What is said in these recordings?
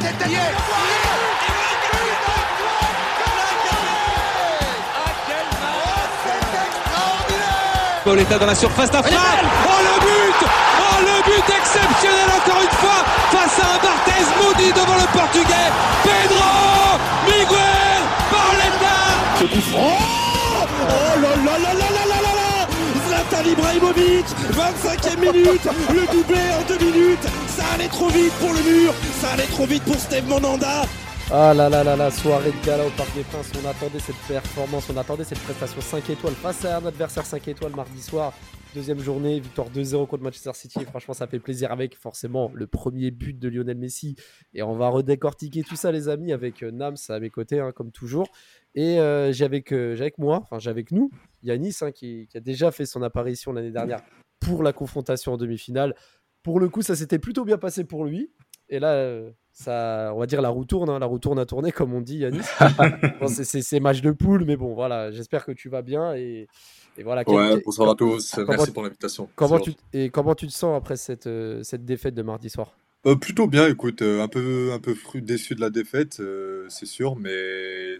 tête d'Ayet Pauletta dans la surface d'affaire. Oh le but. Oh le but exceptionnel encore une fois face à un Barthez maudit devant le portugais. Pedro Miguel Pauletta Ce coup franc. Oh, Zlatan Ibrahimovic 25e minute Le doublé en deux minutes Ça allait trop vite pour le mur Ça allait trop vite pour Steve Monanda ah là là là là, soirée de gala au Parc des Princes, on attendait cette performance, on attendait cette prestation 5 étoiles face à un adversaire 5 étoiles mardi soir. Deuxième journée, victoire 2-0 contre Manchester City. franchement, ça fait plaisir avec forcément le premier but de Lionel Messi. Et on va redécortiquer tout ça, les amis, avec euh, Nams à mes côtés, hein, comme toujours. Et euh, j'ai avec, euh, avec, moi, enfin j'ai avec nous, Yanis, hein, qui, qui, a déjà fait son apparition l'année dernière pour la confrontation en demi-finale. Pour le coup, ça s'était plutôt bien passé pour lui. Et là, euh, ça, on va dire la roue tourne, hein, la roue tourne à tourner, comme on dit, Yanis. bon, c'est match de poule, mais bon, voilà, j'espère que tu vas bien. Et, et voilà. Ouais, bonsoir à tous, merci pour l'invitation. Comment tu, et comment tu te sens après cette, euh, cette défaite de mardi soir? Euh, Plutôt bien, écoute, euh, un peu, un peu déçu de la défaite, c'est sûr, mais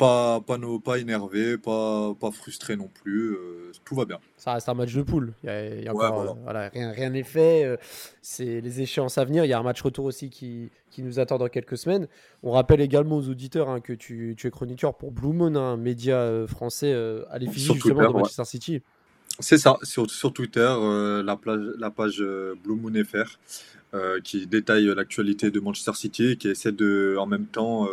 pas, pas, no, pas énervé, pas, pas frustré non plus. Euh, tout va bien. Ça reste un match de poule. Il y a, il y a encore, ouais, voilà. Euh, voilà, rien, rien n'est fait. Euh, c'est les échéances à venir. Il y a un match retour aussi qui, qui nous attend dans quelques semaines. On rappelle également aux auditeurs hein, que tu, tu, es chroniqueur pour Blue Moon, un média français à l'effigie justement Twitter, de Manchester ouais. City. C'est ça, sur, sur Twitter, euh, la, plage, la page euh, Blue Moon FR, euh, qui détaille l'actualité de Manchester City, qui essaie de, en même temps,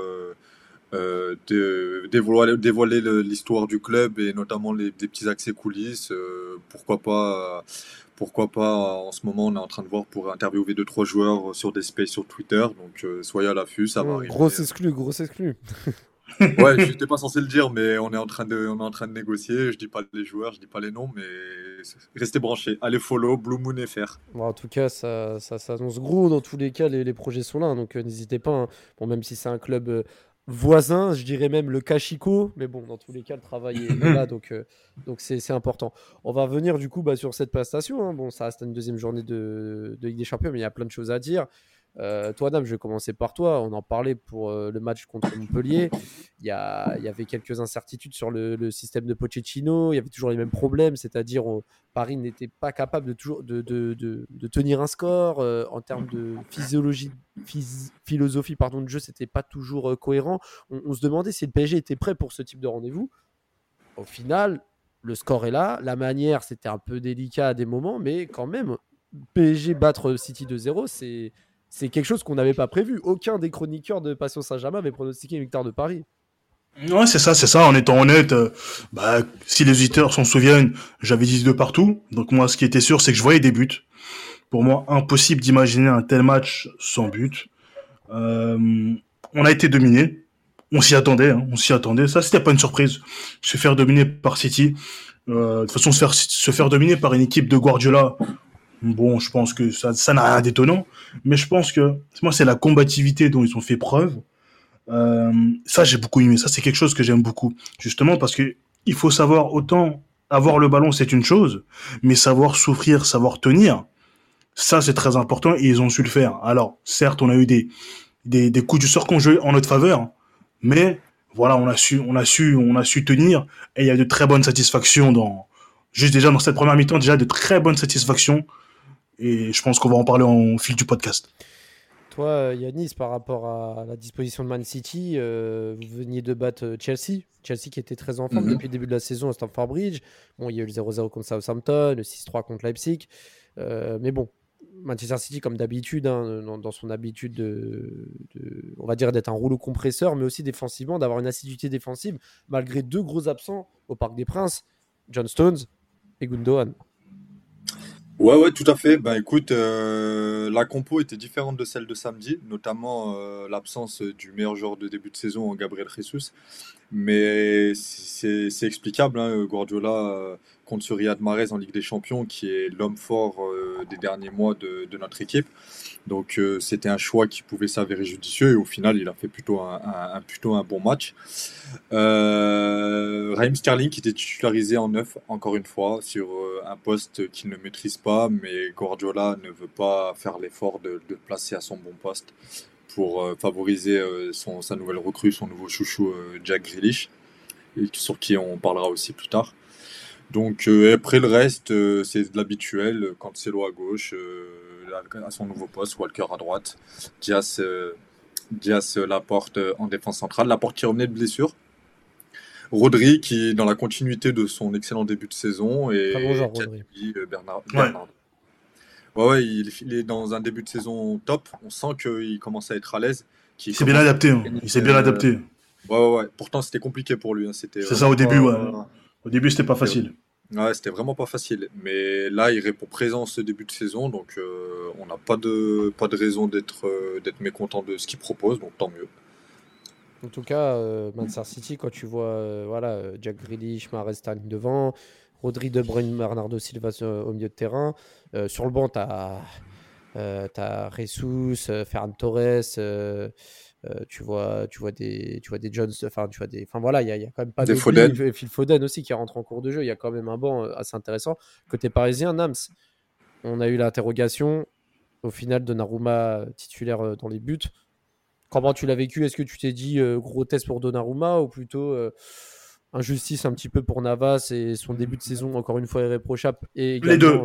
euh, de dévoiler, dévoiler l'histoire du club et notamment les, des petits accès coulisses. Euh, pourquoi pas pourquoi pas en ce moment on est en train de voir pour interviewer deux trois joueurs sur des spaces sur Twitter donc euh, soyez à l'affût ça va arriver. grosse exclu grosse exclu ouais j'étais pas censé le dire mais on est en train de on est en train de négocier je dis pas les joueurs je dis pas les noms mais restez branchés allez follow Blue Moon FR bon, en tout cas ça, ça, ça annonce gros dans tous les cas les, les projets sont là donc euh, n'hésitez pas hein. bon même si c'est un club euh, voisin, je dirais même le Kachiko, mais bon, dans tous les cas, le travail est là, donc euh, donc c'est important. On va venir du coup bah, sur cette prestation. Hein. Bon, ça reste une deuxième journée de, de Ligue des Champions, mais il y a plein de choses à dire. Euh, toi, Dame, je vais commencer par toi. On en parlait pour euh, le match contre Montpellier. Il y, avait quelques incertitudes sur le, système de Pochettino. Il y avait toujours les mêmes problèmes, c'est-à-dire Paris n'était pas capable de, toujours, de, tenir un score. Euh, en termes de physiologie, phys philosophie pardon, de jeu, c'était pas toujours cohérent. On, on, se demandait si le PSG était prêt pour ce type de rendez-vous. Au final, le score est là. La manière, c'était un peu délicat à des moments, mais quand même, PSG battre City 2-0, c'est c'est quelque chose qu'on n'avait pas prévu. Aucun des chroniqueurs de Passion Saint-Germain avait pronostiqué une victoire de Paris. Ouais, c'est ça, c'est ça. En étant honnête, euh, bah, si les auditeurs s'en souviennent, j'avais dit de partout. Donc moi, ce qui était sûr, c'est que je voyais des buts. Pour moi, impossible d'imaginer un tel match sans but. Euh, on a été dominé. On s'y attendait, hein, on s'y attendait. Ça, c'était pas une surprise. Se faire dominer par City. Euh, de toute façon, se faire, se faire dominer par une équipe de Guardiola, Bon, je pense que ça, ça n'a rien d'étonnant, mais je pense que moi c'est la combativité dont ils ont fait preuve. Euh, ça j'ai beaucoup aimé. Ça c'est quelque chose que j'aime beaucoup, justement parce que il faut savoir autant avoir le ballon c'est une chose, mais savoir souffrir, savoir tenir, ça c'est très important et ils ont su le faire. Alors certes on a eu des des, coups du sort qu'on en notre faveur, mais voilà on a su on a su on a su tenir et il y a de très bonnes satisfactions dans juste déjà dans cette première mi-temps déjà de très bonnes satisfactions et je pense qu'on va en parler en fil du podcast. Toi, Yanis, par rapport à la disposition de Man City, euh, vous veniez de battre Chelsea. Chelsea qui était très en forme mm -hmm. depuis le début de la saison à Stamford Bridge. Bon, il y a eu le 0-0 contre Southampton, le 6-3 contre Leipzig. Euh, mais bon, Manchester City, comme d'habitude, hein, dans, dans, son habitude de, de on va dire d'être un rouleau compresseur, mais aussi défensivement, d'avoir une assiduité défensive, malgré deux gros absents au Parc des Princes, John Stones et Gundogan. Ouais, ouais, tout à fait. Ben, écoute, euh, la compo était différente de celle de samedi, notamment euh, l'absence du meilleur joueur de début de saison, Gabriel Jesus. Mais c'est explicable. Hein, Guardiola euh, compte sur Riyad Mahrez en Ligue des Champions, qui est l'homme fort euh, des derniers mois de, de notre équipe. Donc euh, c'était un choix qui pouvait s'avérer judicieux et au final il a fait plutôt un, plutôt un bon match. Euh, Raheem Sterling qui était titularisé en neuf encore une fois sur euh, un poste qu'il ne maîtrise pas mais Guardiola ne veut pas faire l'effort de, le placer à son bon poste pour euh, favoriser son, sa nouvelle recrue, son nouveau chouchou Jack Grealish, sur qui on parlera aussi plus tard. Donc après le reste, c'est de l'habituel. Cancelo à gauche, à son nouveau poste, Walker à droite, Diaz, euh, Diaz euh, Laporte euh, en défense centrale. Laporte qui revenait de blessure. Rodri qui est dans la continuité de son excellent début de saison et Très bon joueur, Rodri. Euh, Bernard, Ouais. Ouais, ouais, il, il est dans un début de saison top. On sent qu'il commence à être à l'aise. Il s'est bien adapté. hein. Il s'est bien euh, adapté. Ouais, ouais, ouais. Pourtant, c'était compliqué pour lui. hein. C'était C'est ça, au début, ouais. Au début, c'était pas facile. Ouais, c'était vraiment pas facile. Mais là, il répond présent ce début de saison, donc euh, on n'a pas de, pas de raison d'être euh, d'être mécontent de ce qu'il propose, donc tant mieux. En tout cas, euh, Manchester City, quand tu vois voilà, Jack Grealish, Mahrez devant, Rodri, De Bruyne, Bernardo Silva au milieu de terrain, sur le banc, tu as, Jesus, euh, Ferran Torres, euh, tu, vois, tu, vois des, tu vois des Jones, enfin, tu vois des. Enfin voilà, il y, a- y a quand même pas Des de Foden. Phil Foden aussi qui rentre en cours de jeu. Il y a quand même un banc euh, assez intéressant. Côté parisien, Nams, on a eu l'interrogation. Au final, Donnarumma titulaire euh, dans les buts. Comment tu l'as vécu? Est-ce que tu t'es dit euh, gros test pour Donnarumma ou plutôt euh, injustice un petit peu pour Navas et son début de saison encore une fois irréprochable et Les deux.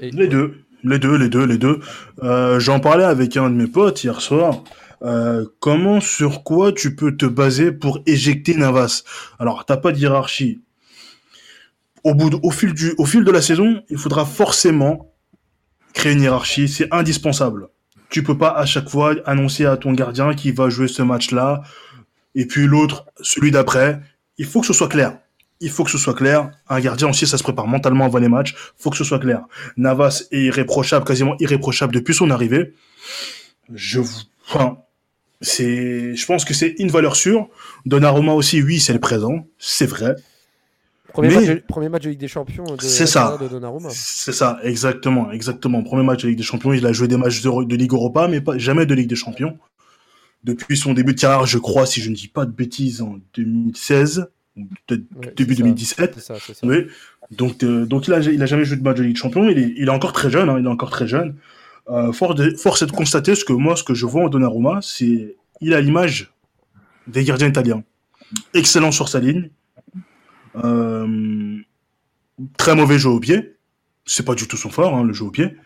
et- Les deux, les deux, les deux, les deux. Euh, J'en parlais avec un de mes potes hier soir. Euh, comment, sur quoi tu peux te baser pour éjecter Navas? Alors, t'as pas de hiérarchie. Au, bout au, fil du, au fil de la saison, il faudra forcément créer une hiérarchie. C'est indispensable. Tu peux pas à chaque fois annoncer à ton gardien qui va jouer ce match-là, et puis l'autre, celui d'après. Il faut que ce soit clair. Il faut que ce soit clair. Un gardien aussi, ça se prépare mentalement avant les matchs. faut que ce soit clair. Navas est irréprochable, quasiment irréprochable depuis son arrivée. Je, vous- enfin, c'est, je pense que c'est une valeur sûre. Donnarumma aussi, oui, c'est le présent. C'est vrai. premier, mais- match de, premier match de Ligue des Champions de, C'est ça. carrière de Donnarumma. C'est ça, exactement, exactement. Premier match de Ligue des Champions, il a joué des matchs de, de Ligue Europa, mais pas, jamais de Ligue des Champions. Depuis son début de carrière, je crois, si je ne dis pas de bêtises, en 2016, ou peut-être Ouais, début c'est ça. 2017. C'est ça, c'est ça. Oui. Donc, euh, donc il a, il a jamais joué de match de Ligue des Champions. Il est, il est encore très jeune. Hein, il est encore très jeune. Euh, force, de- force est de constater ce que moi, ce que je vois en Donnarumma, c'est il a l'image des gardiens italiens. Excellent sur sa ligne. Euh, très mauvais jeu au pied. C'est pas du tout son fort, hein, le jeu au pied.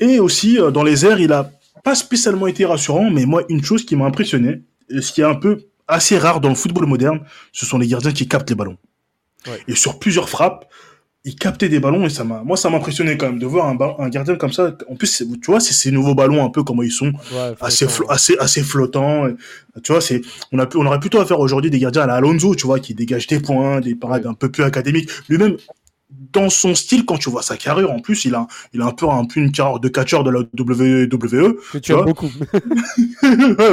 Et aussi dans les airs, il a pas spécialement été rassurant, mais moi une chose qui m'a impressionné, et ce qui est un peu assez rare dans le football moderne, ce sont les gardiens qui captent les ballons. Ouais. Et sur plusieurs frappes, il captait des ballons et ça m'a, moi ça m'a impressionné quand même de voir un, gardien comme ça. En plus, tu vois, c'est ces nouveaux ballons un peu comment ils sont, Ouais, assez, assez, assez flottants. Et, Tu vois, c'est, on a pu, on aurait plutôt à faire aujourd'hui des gardiens à la Alonso, tu vois, qui dégagent des points, des parades un peu plus académiques. Lui-même, dans son style, quand tu vois sa carrure, en plus, il a, il a un peu, un peu une carrière de catcheur de la WWE. que tu aimes vois. beaucoup.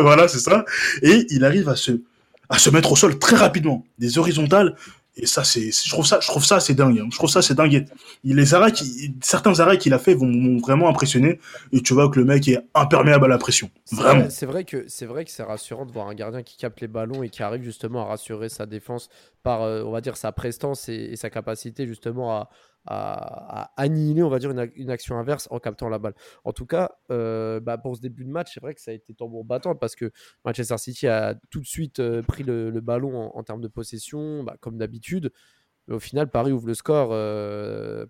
Voilà, c'est ça. Et il arrive à se, à se mettre au sol très rapidement, des horizontales. Et ça, c'est, je trouve ça, je trouve ça, c'est dingue. hein. Je trouve ça, c'est dingue. Il, les arrêts, qui- certains arrêts qu'il a fait vont m'ont vraiment impressionné. Et tu vois que le mec est imperméable à la pression. C'est Vraiment. vrai- C'est vrai que c'est vrai que c'est rassurant de voir un gardien qui capte les ballons et qui arrive justement à rassurer sa défense par, euh, on va dire, sa prestance et, et sa capacité justement à, à- annihiler, on va dire, une, ac- une action inverse en captant la balle. En tout cas, euh, bah, pour ce début de match, c'est vrai que ça a été tambour battant parce que Manchester City a tout de suite euh, pris le, ballon en, termes de possession, bah, comme d'habitude. Au final, Paris ouvre le score. Euh,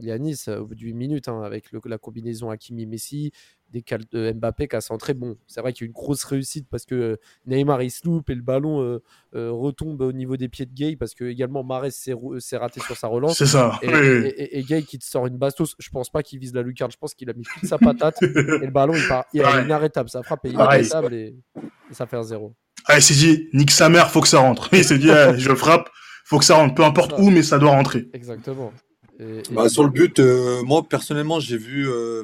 Yanis, au bout de 8 minutes, hein, avec la combinaison Hakimi-Messi, décale de Mbappé qui a centré. Bon, c'est vrai qu'il y a eu une grosse réussite parce que euh, Neymar il se loupe et le ballon euh, euh, retombe au niveau des pieds de Gay parce que également Mares s'est raté sur sa relance. C'est ça. Et, Oui, et- et- et Gay qui te sort une bastos, je pense pas qu'il vise la lucarne, je pense qu'il a mis toute sa patate et le ballon il, part, il est inarrêtable, sa frappe est Pareil. inarrêtable et, et ça fait un zéro. Ah, il s'est dit, nique sa mère, faut que ça rentre. Il s'est dit, eh, je frappe, faut que ça rentre, peu importe Ça. où, mais ça doit rentrer. Exactement. Et- et- Bah, sur le but, euh, moi personnellement, j'ai vu. euh,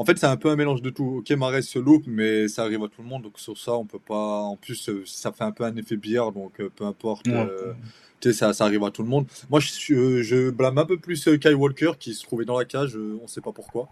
En fait, c'est un peu un mélange de tout. Ok, Mahrez se loupe, mais ça arrive à tout le monde. Donc sur ça, on peut pas. En plus, euh, ça fait un peu un effet billard, donc euh, peu importe. Ouais. euh, Tu sais, ça, ça arrive à tout le monde. Moi, je, je blâme un peu plus Kyle Walker qui se trouvait dans la cage. on sait pas pourquoi.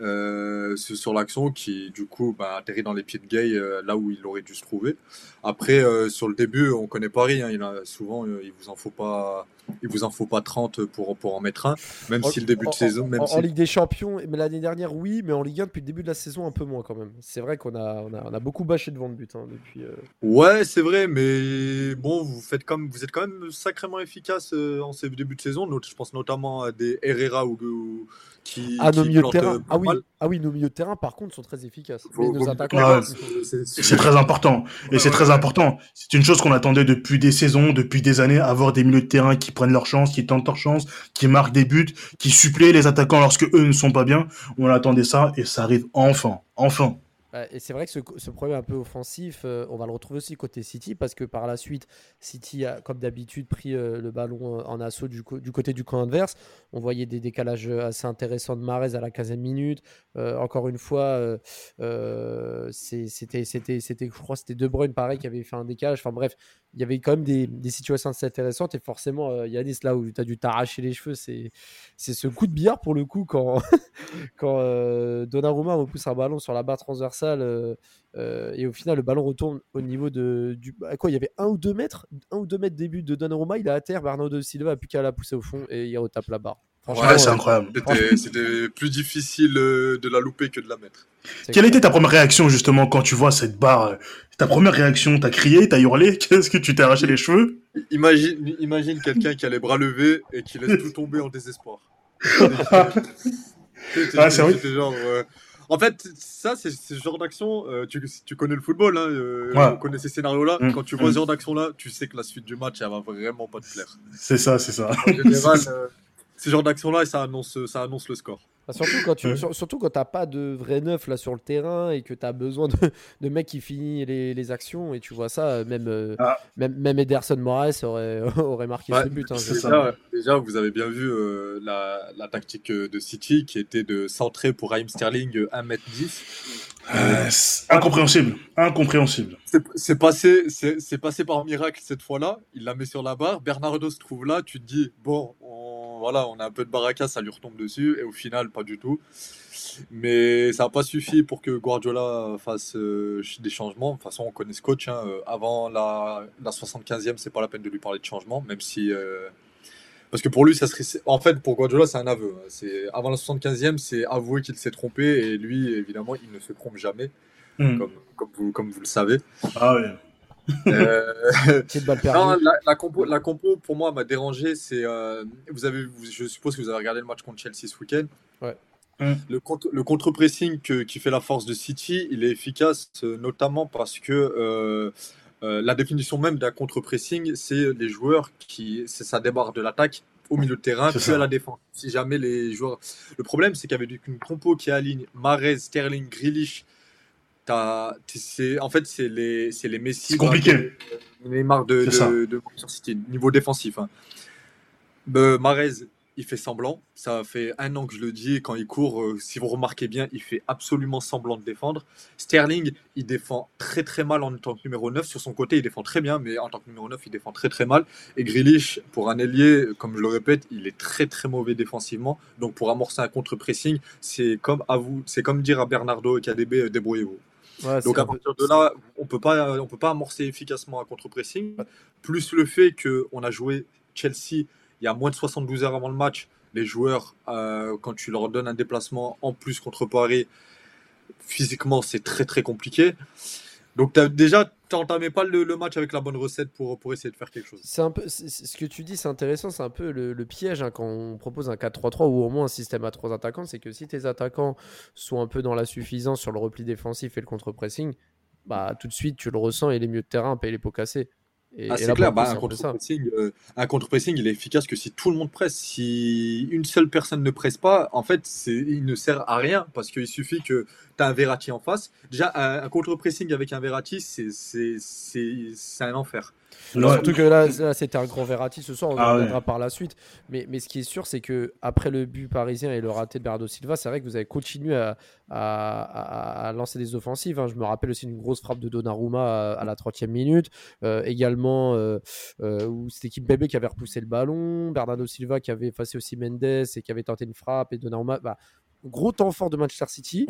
Euh, sur l'action qui du coup bah, atterrit dans les pieds de Gay euh, là où il aurait dû se trouver. Après euh, sur le début on connaît Paris, hein, il a, souvent il vous en faut pas il vous en faut pas 30 pour, pour en mettre un, même si le début de saison. Même en, si... Ligue des Champions, mais l'année dernière, oui, mais en Ligue 1, depuis le début de la saison, un peu moins quand même. C'est vrai qu'on a, on a, on a, beaucoup bâché devant le but hein, depuis. Ouais, c'est vrai, mais bon, vous, faites comme, vous êtes quand même sacrément efficace en ces débuts de saison. Je pense notamment à des Herrera ou, ou qui, ah, nos qui milieux de terrain. plantent Ah oui. ah oui, nos milieux de terrain, par contre, sont très efficaces. Faut- nos attaquants. C'est- C'est très important. Et c'est très important. C'est une chose qu'on attendait depuis des saisons, depuis des années, avoir des milieux de terrain qui prennent leur chance, qui tentent leur chance, qui marquent des buts, qui suppléent les attaquants lorsque eux ne sont pas bien. On attendait ça et ça arrive enfin. Enfin. Ouais, Et c'est vrai que ce, problème un peu offensif, euh, on va le retrouver aussi côté City, parce que par la suite, City a, comme d'habitude, pris euh, le ballon euh, en assaut du, côté du camp adverse. On voyait des décalages assez intéressants de Mahrez à la 15e minute. Encore une fois, c'était, je crois, c'était De Bruyne, pareil, qui avait fait un décalage. Enfin bref, il y avait quand même des, situations assez intéressantes. Et forcément, euh, Yanis, là où tu as dû t'arracher les cheveux, c'est, ce coup de billard pour le coup quand, quand euh, Donnarumma repousse un ballon sur la barre transversale euh, euh, et au final le ballon retourne au niveau de du à quoi il y avait un ou deux mètres un ou deux mètres début de Donnarumma il est à terre Bernardo Silva a plus qu'à la pousser au fond et il retape la barre Ouais, c'est euh, incroyable. C'était plus difficile euh, de la louper que de la mettre. Quelle était ta première réaction justement quand tu vois cette barre euh, Ta première réaction, t'as crié, t'as hurlé? Qu'est-ce que tu t'es arraché les cheveux? Imagine, imagine quelqu'un qui a les bras levés et qui laisse tout tomber en désespoir. Ah, c'est vrai. genre, euh, En fait, ça, c'est ce genre d'action. euh, tu, tu connais le football, hein, euh, Ouais. on connaît ces scénarios-là. Mm. Quand tu vois Mm. ce genre d'action-là, tu sais que la suite du match, elle va vraiment pas te plaire. C'est ça, c'est ça. En général, ce genre d'action-là, ça annonce, ça annonce le score. Bah, surtout quand tu surtout quand t'as pas de vrai neuf là sur le terrain et que tu as besoin de, de mecs qui finissent les, les actions et tu vois ça même euh, Ah. même, même Ederson Moraes aurait aurait marqué Ouais, ce but hein, ça. Déjà, déjà, vous avez bien vu euh, la, la tactique euh, de City qui était de centrer pour Raheem Sterling euh, 1m10. Euh, c'est incompréhensible. Incompréhensible. C'est passé, c'est c'est passé par miracle cette fois-là. Il la met sur la barre. Bernardo se trouve là. Tu te dis, bon, on, voilà, on a un peu de baraka, ça lui retombe dessus. Et au final, pas du tout. Mais ça n'a pas suffi pour que Guardiola fasse euh, des changements. De toute façon, on connaît ce coach. hein. Euh, Avant la, la 75e, c'est pas la peine de lui parler de changement, même si. euh, parce que pour lui, ça serait. En fait, pour Guardiola, c'est un aveu. hein. C'est avant la 75e, c'est avouer qu'il s'est trompé et lui, évidemment, il ne se trompe jamais, Hmm. comme, comme, vous, comme vous le savez. Ah oui. Euh, Petite balle non, la, la compo, la compo, pour moi, m'a dérangé. C'est, euh, vous avez, vous- je suppose que vous avez regardé le match contre Chelsea ce week-end. Ouais. Mm. Le, contre, le contre-pressing que- qui fait la force de City, il est efficace, euh, notamment parce que euh, euh, la définition même d'un contre-pressing, c'est les joueurs qui, c'est ça démarre de l'attaque au milieu de terrain, puis à la défense. Si jamais les joueurs, le problème, c'est qu'avec une compo qui aligne Mahrez, Sterling, Grealish, en fait, c'est les, c'est les Messi. C'est compliqué. Neymar de, de, de Manchester City, niveau défensif. Hein. Mahrez, il fait semblant. Ça fait un an que je le dis. et Quand il court, euh, si vous remarquez bien, il fait absolument semblant de défendre. Sterling, il défend très très mal en tant que numéro 9. Sur son côté, il défend très bien, mais en tant que numéro 9, il défend très très mal. Et Grealish, pour un ailier, comme je le répète, il est très très mauvais défensivement. Donc pour amorcer un contre-pressing, c'est comme, à vous, c'est comme dire à Bernardo et KDB, euh, débrouillez-vous. Ouais, Donc à partir de là, on peut pas, on peut pas amorcer efficacement un contre-pressing. Plus le fait qu'on a joué Chelsea il y a moins de 72 heures avant le match, les joueurs, euh, quand tu leur donnes un déplacement en plus contre Paris, physiquement c'est très très compliqué. Donc déjà, tu n'entamais pas le, match avec la bonne recette pour, pour essayer de faire quelque chose. C'est un peu ce que tu dis, c'est intéressant, c'est un peu le, piège hein, quand on propose un 4-3-3 ou au moins un système à trois attaquants, c'est que si tes attaquants sont un peu dans la suffisance sur le repli défensif et le contre-pressing, bah tout de suite tu le ressens et les milieux de terrain payent les pots cassés. Et, Ah, c'est clair, bah, un contre-pressing, euh, contre-pressing, il est efficace que si tout le monde presse. Si une seule personne ne presse pas, en fait, il ne sert à rien parce qu'il suffit que tu as un Verratti en face. Déjà, un, un contre-pressing avec un Verratti, c'est un enfer. Ouais. Surtout que là, là, c'était un grand Verratti ce soir, on en Ah ouais. reviendra par la suite. Mais, mais ce qui est sûr, c'est que après le but parisien et le raté de Bernardo Silva, c'est vrai que vous avez continué à, à- à- à lancer des offensives. hein. Je me rappelle aussi une grosse frappe de Donnarumma à, à la 30e minute. Euh, également, euh, euh, où c'était Kimpembe qui avait repoussé le ballon, Bernardo Silva qui avait effacé aussi Mendes et qui avait tenté une frappe, et Donnarumma. bah, gros temps fort de Manchester City.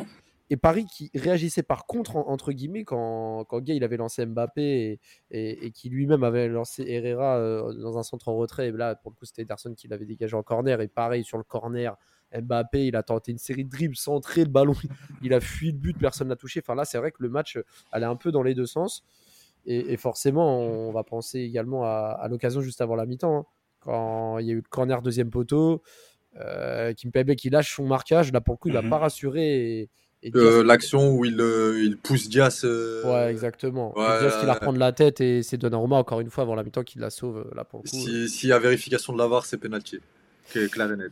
Et Paris qui réagissait par contre, en- entre guillemets, quand, quand Gay il avait lancé Mbappé et, et- et qui lui-même avait lancé Herrera euh, dans un centre en retrait. Et là, pour le coup, c'était Ederson qui l'avait dégagé en corner. Et pareil, sur le corner, Mbappé, il a tenté une série de dribbles, centré le ballon, il a fui le but, personne n'a touché. Enfin là, c'est vrai que le match allait un peu dans les deux sens. Et, et forcément, on va penser également à, à l'occasion juste avant la mi-temps, hein, quand il y a eu le corner deuxième poteau, euh, Kimpembe qui lâche son marquage. Là, pour le coup, il n'a Mhm. pas rassuré. Et Euh, L'action où il, euh, il pousse Diaz. euh, Ouais, exactement. ouais, Diaz qui la reprend de la tête et c'est Donnarumma encore une fois avant la mi-temps qui la sauve là pour le coup. Si- a vérification de la VAR, c'est penalty. Que-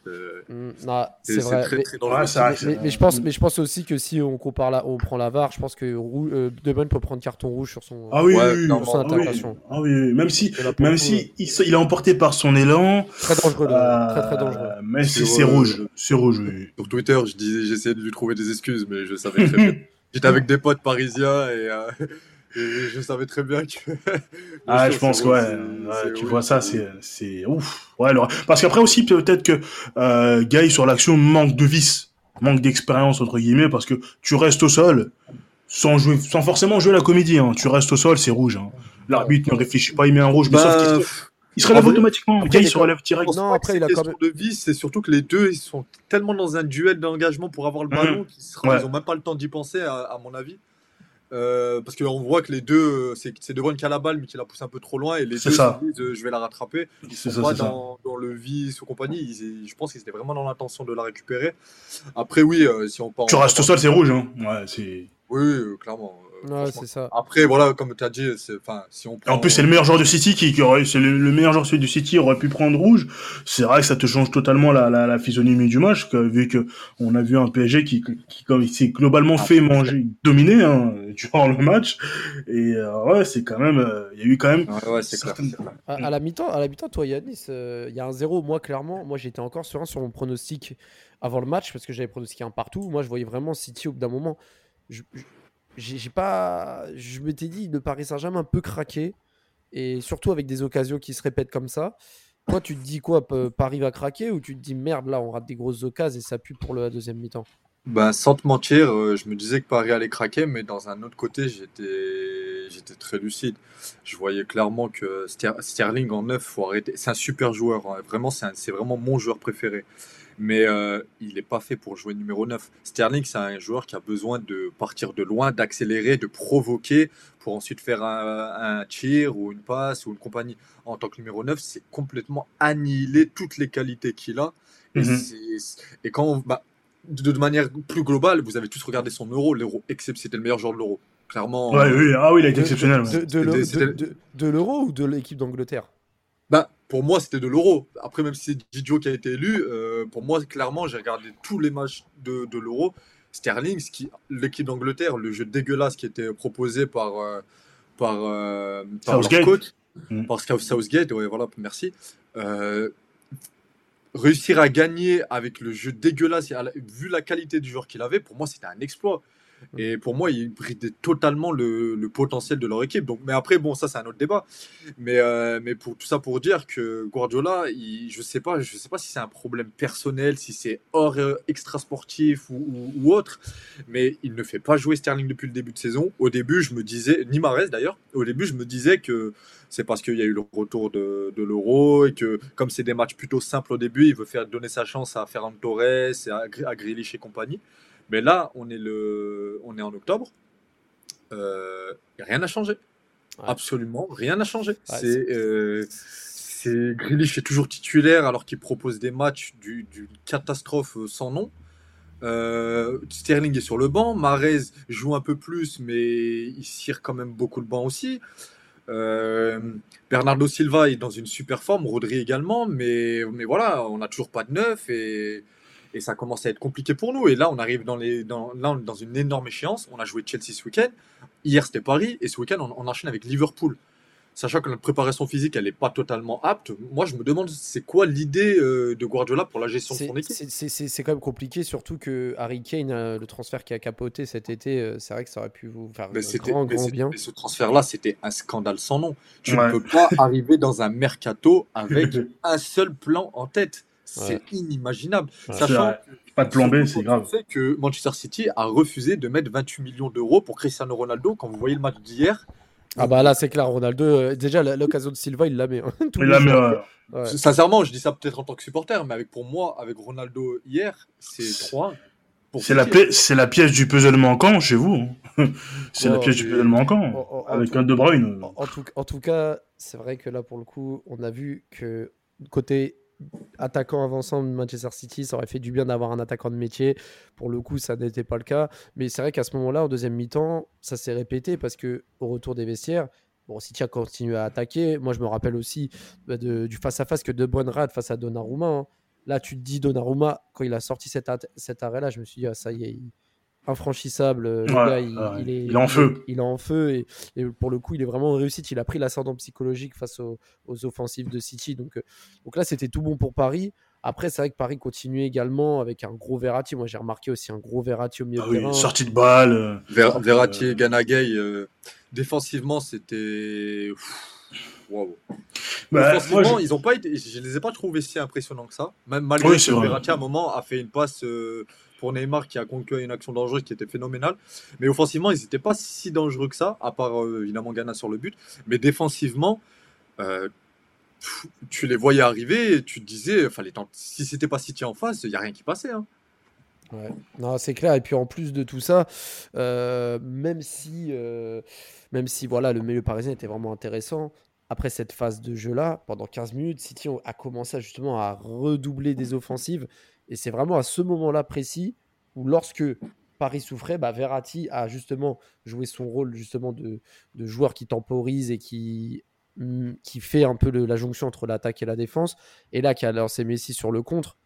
euh, Mm, c'est vrai. très, mais, très mais- mais- je pense, mais je pense aussi que si on compare la, on prend la VAR, je pense que euh, De Bruyne peut prendre carton rouge sur son. Ah oui, Ouais, oui, oui, non, son oui, intervention. ah oui, oui. même si, pour même coup, si il, se- il est emporté par son élan, Très dangereux, euh, très très dangereux. mais c'est euh, rouge, c'est rouge. oui. Sur Twitter, je disais, j'essayais de lui trouver des excuses, mais je savais très bien. J'étais avec des potes parisiens et, euh, et je savais très bien que. Ah, je pense que ouais, tu vois ça, c'est ouf. Ouais, alors- parce qu'après aussi peut-être que euh, Guy sur l'action manque de vis, manque d'expérience entre guillemets, parce que tu restes au sol sans jouer, sans forcément jouer la comédie. Hein. Tu restes au sol, c'est rouge. Hein. L'arbitre ne réfléchit pas, il met un rouge, mais sauf qu'il Bah, se, il se relève automatiquement. après, il se relève direct. Non, après, il a c'est quand question de vie, c'est surtout que les deux, ils sont tellement dans un duel d'engagement pour avoir le ballon qu'ils sera- Ouais. ils ont même pas le temps d'y penser, à, à mon avis. Euh, parce qu'on voit que les deux, c'est c'est De Bruyne qui a la balle, mais qui la pousse un peu trop loin, et les C'est deux ça. disent euh, je vais la rattraper. Ils C'est sont ça, pas c'est ça. dans, dans le vice ou compagnie. Ils- je pense qu'ils étaient vraiment dans l'intention de la récupérer. Après, oui, euh, si on part. Tu restes au sol, c'est rouge. Hein. Ouais, c'est. Oui, euh, clairement. Ouais, franchement. c'est ça. Après, voilà, comme tu as dit, c'est- enfin, si on prend. En plus, c'est le meilleur joueur de City qui, qui aurait, c'est le, le meilleur joueur du City aurait pu prendre rouge. C'est vrai que ça te change totalement la, la, la physionomie du match, que, vu que on a vu un PSG qui, qui, comme il s'est globalement Ah, fait manger, dominer hein, durant le match. Et euh, ouais, c'est quand même, euh, il y a eu quand même. Ouais, ouais, c'est clair. certaines- c'est clair. À, à la mi-temps, à la mi-temps, toi Yanis, euh, il y a un zéro. Moi, clairement, moi j'étais encore serein sur mon pronostic avant le match parce que j'avais pronostiqué un partout. Moi, je voyais vraiment City au bout d'un moment. Je, je- j'ai pas, je m'étais dit le Paris Saint-Germain peut craquer et surtout avec des occasions qui se répètent comme ça. Toi, tu te dis quoi Paris va craquer ou tu te dis merde là, on rate des grosses occasions et ça pue pour la deuxième mi-temps? Ben, sans te mentir, euh, je me disais que Paris allait craquer, mais dans un autre côté, j'étais, très lucide. Je voyais clairement que Ster- Sterling en neuf, faut arrêter. C'est un super joueur, hein. Vraiment, c'est vraiment mon joueur préféré. Mais euh, il n'est pas fait pour jouer numéro 9. Sterling, c'est un joueur qui a besoin de partir de loin, d'accélérer, de provoquer pour ensuite faire un, un tir ou une passe ou une compagnie. En tant que numéro 9, c'est complètement annihiler toutes les qualités qu'il a. Et, Mhm. et quand on- bah, de, de manière plus globale, vous avez tous regardé son euro. L'euro, except- c'était le meilleur joueur de l'euro. Clairement. Ouais, euh, oui, ah oui, il a été De- exceptionnel. De, l'euro- C'était- de- de- de l'euro ou de l'équipe d'Angleterre? Pour moi, c'était de l'euro. Après, même si c'est Didio qui a été élu, euh, pour moi, clairement, j'ai regardé tous les matchs de, de l'euro. Sterling, l'équipe d'Angleterre, le jeu dégueulasse qui était proposé par, euh, par, euh, par Southgate. Mm. par Southgate, ouais, voilà, merci. Réussir à gagner avec le jeu dégueulasse, vu la qualité du joueur qu'il avait, pour moi, c'était un exploit. Et pour moi, il bridait totalement le, potentiel de leur équipe. Donc, mais après, bon, ça, c'est un autre débat. Mais, euh, mais pour tout ça pour dire que Guardiola, je sais sais pas si c'est un problème personnel, si c'est hors euh, extra sportif ou, autre, mais il ne fait pas jouer Sterling depuis le début de saison. Au début, je me disais, ni Mahrez d'ailleurs, au début, je me disais que c'est parce qu'il y a eu le retour de, l'Euro et que comme c'est des matchs plutôt simples au début, il veut faire donner sa chance à Ferran Torres et à, à et compagnie. Mais là, on est le, on est en octobre. Euh, rien n'a changé. Ouais. Absolument, rien n'a changé. Ouais, c'est, euh, c'est Grealish est toujours titulaire alors qu'il propose des matchs du- d'une catastrophe euh, sans nom. Euh, Sterling est sur le banc, Mahrez joue un peu plus, mais il cire quand même beaucoup le banc aussi. Euh, Bernardo Silva est dans une super forme, Rodri également, mais, mais voilà, on n'a toujours pas de neuf et, et ça commence à être compliqué pour nous. Et là, on arrive dans, les, dans, là, on est dans une énorme échéance. On a joué Chelsea ce week-end. Hier, c'était Paris. Et ce week-end, on, on enchaîne avec Liverpool. Sachant que notre préparation physique, elle n'est pas totalement apte. Moi, je me demande, c'est quoi l'idée euh, de Guardiola pour la gestion de son équipe? c'est- quand même compliqué, surtout que Harry Kane, euh, le transfert qui a capoté cet été, euh, c'est vrai que ça aurait pu vous faire Mais un c'était- grand, mais bien. mais ce transfert-là, c'était un scandale sans nom. Tu Ouais. ne peux pas arriver dans un mercato avec un seul plan en tête. C'est Ouais. inimaginable. Sachant que Pas de plan B, c'est grave. on sait que Manchester City a refusé de mettre 28 millions d'euros pour Cristiano Ronaldo. Quand vous voyez le match d'hier, Ah bah là, c'est clair, Ronaldo, euh, déjà, la- l'occasion de Silva, il la met. hein, jours. euh, Ouais. sincèrement, je dis ça peut-être en tant que supporter, mais avec pour moi, avec Ronaldo hier, c'est 3-1. pour c'est la, c'est la pièce du puzzle manquant chez vous. hein. c'est la Ouais, pièce du puzzle manquant. En- en- en Avec un De Bruyne. En, en tout, en tout cas, c'est vrai que là, pour le coup, on a vu que côté attaquant avançant de Manchester City, ça aurait fait du bien d'avoir un attaquant de métier. Pour le coup, ça n'était pas le cas. Mais c'est vrai qu'à ce moment-là, en deuxième mi-temps, ça s'est répété parce que au retour des vestiaires, bon, City a continué à attaquer. Moi, je me rappelle aussi bah, du face-à-face que De Bruyne rate face à Donnarumma. hein. Là, tu te dis, Donnarumma, quand il a sorti cet, cet arrêt-là, je me suis dit, ah, ça y est, infranchissable. Le Ouais, gars, il, ouais, il est, il est en feu. Il est en feu et, et pour le coup, il est vraiment en réussite. Il a pris l'ascendant psychologique face aux, aux offensives de City. Donc, euh, donc là, c'était tout bon pour Paris. Après, c'est vrai que Paris continuait également avec un gros Verratti. Moi, j'ai remarqué aussi un gros Verratti au milieu Ah de oui, terrain. sortie de balle. euh, Ver- Verratti Euh, et Ganagay, euh, défensivement, c'était. Waouh. bah, moi, je- ils ont pas été, je les ai pas trouvés si impressionnants que ça. Même malgré Oui, que vrai. Verratti, à un moment, a fait une passe euh, pour Neymar qui a conclu une action dangereuse qui était phénoménale. Mais offensivement, ils n'étaient pas si dangereux que ça, à part euh, évidemment Ghana sur le but. Mais défensivement, euh, tu les voyais arriver et tu te disais, fallait si c'était pas City en face, il n'y a rien qui passait. hein. Non, c'est clair. Et puis en plus de tout ça, euh, même si, même si voilà, le milieu parisien était vraiment intéressant, après cette phase de jeu-là, pendant 15 minutes, City a commencé justement à redoubler des offensives. Et c'est vraiment à ce moment-là précis où lorsque Paris souffrait, bah, Verratti a justement joué son rôle justement de, de joueur qui temporise et qui, hum, qui fait un peu le- la jonction entre l'attaque et la défense. Et là, qui a lancé Messi sur le contre.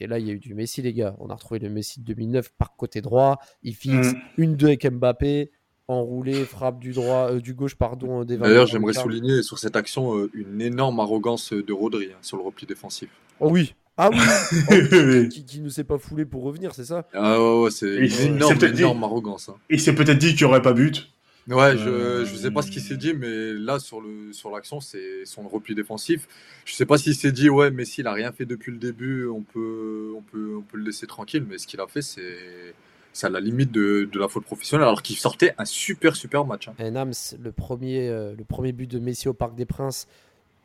Et là, il y a eu du Messi, les gars. On a retrouvé le Messi de 2009 par côté droit. Il fixe Mm. une deux avec Mbappé, enroulé, frappe du droit, euh, du gauche, pardon. euh, D'ailleurs, 20 j'aimerais souligner sur cette action euh, une énorme arrogance de Rodri hein, sur le repli défensif. Oh oui. Ah oui. Et qui, qui ne s'est pas foulé pour revenir, c'est ça? Ah ouais, ouais, c'est une énorme, dit. énorme arrogance. hein. il s'est peut-être dit qu'il n'y aurait pas but. Ouais, je, Euh, je sais pas ce qu'il s'est dit, mais là, sur le sur l'action, c'est son repli défensif. Je sais pas s'il s'est dit, ouais, Messi, il a rien fait depuis le début, on peut, on peut, on peut le laisser tranquille, mais ce qu'il a fait, c'est c'est à la limite de, de la faute professionnelle, alors qu'il sortait un super, super match. hein. Et Nams, le premier, euh, le premier but de Messi au Parc des Princes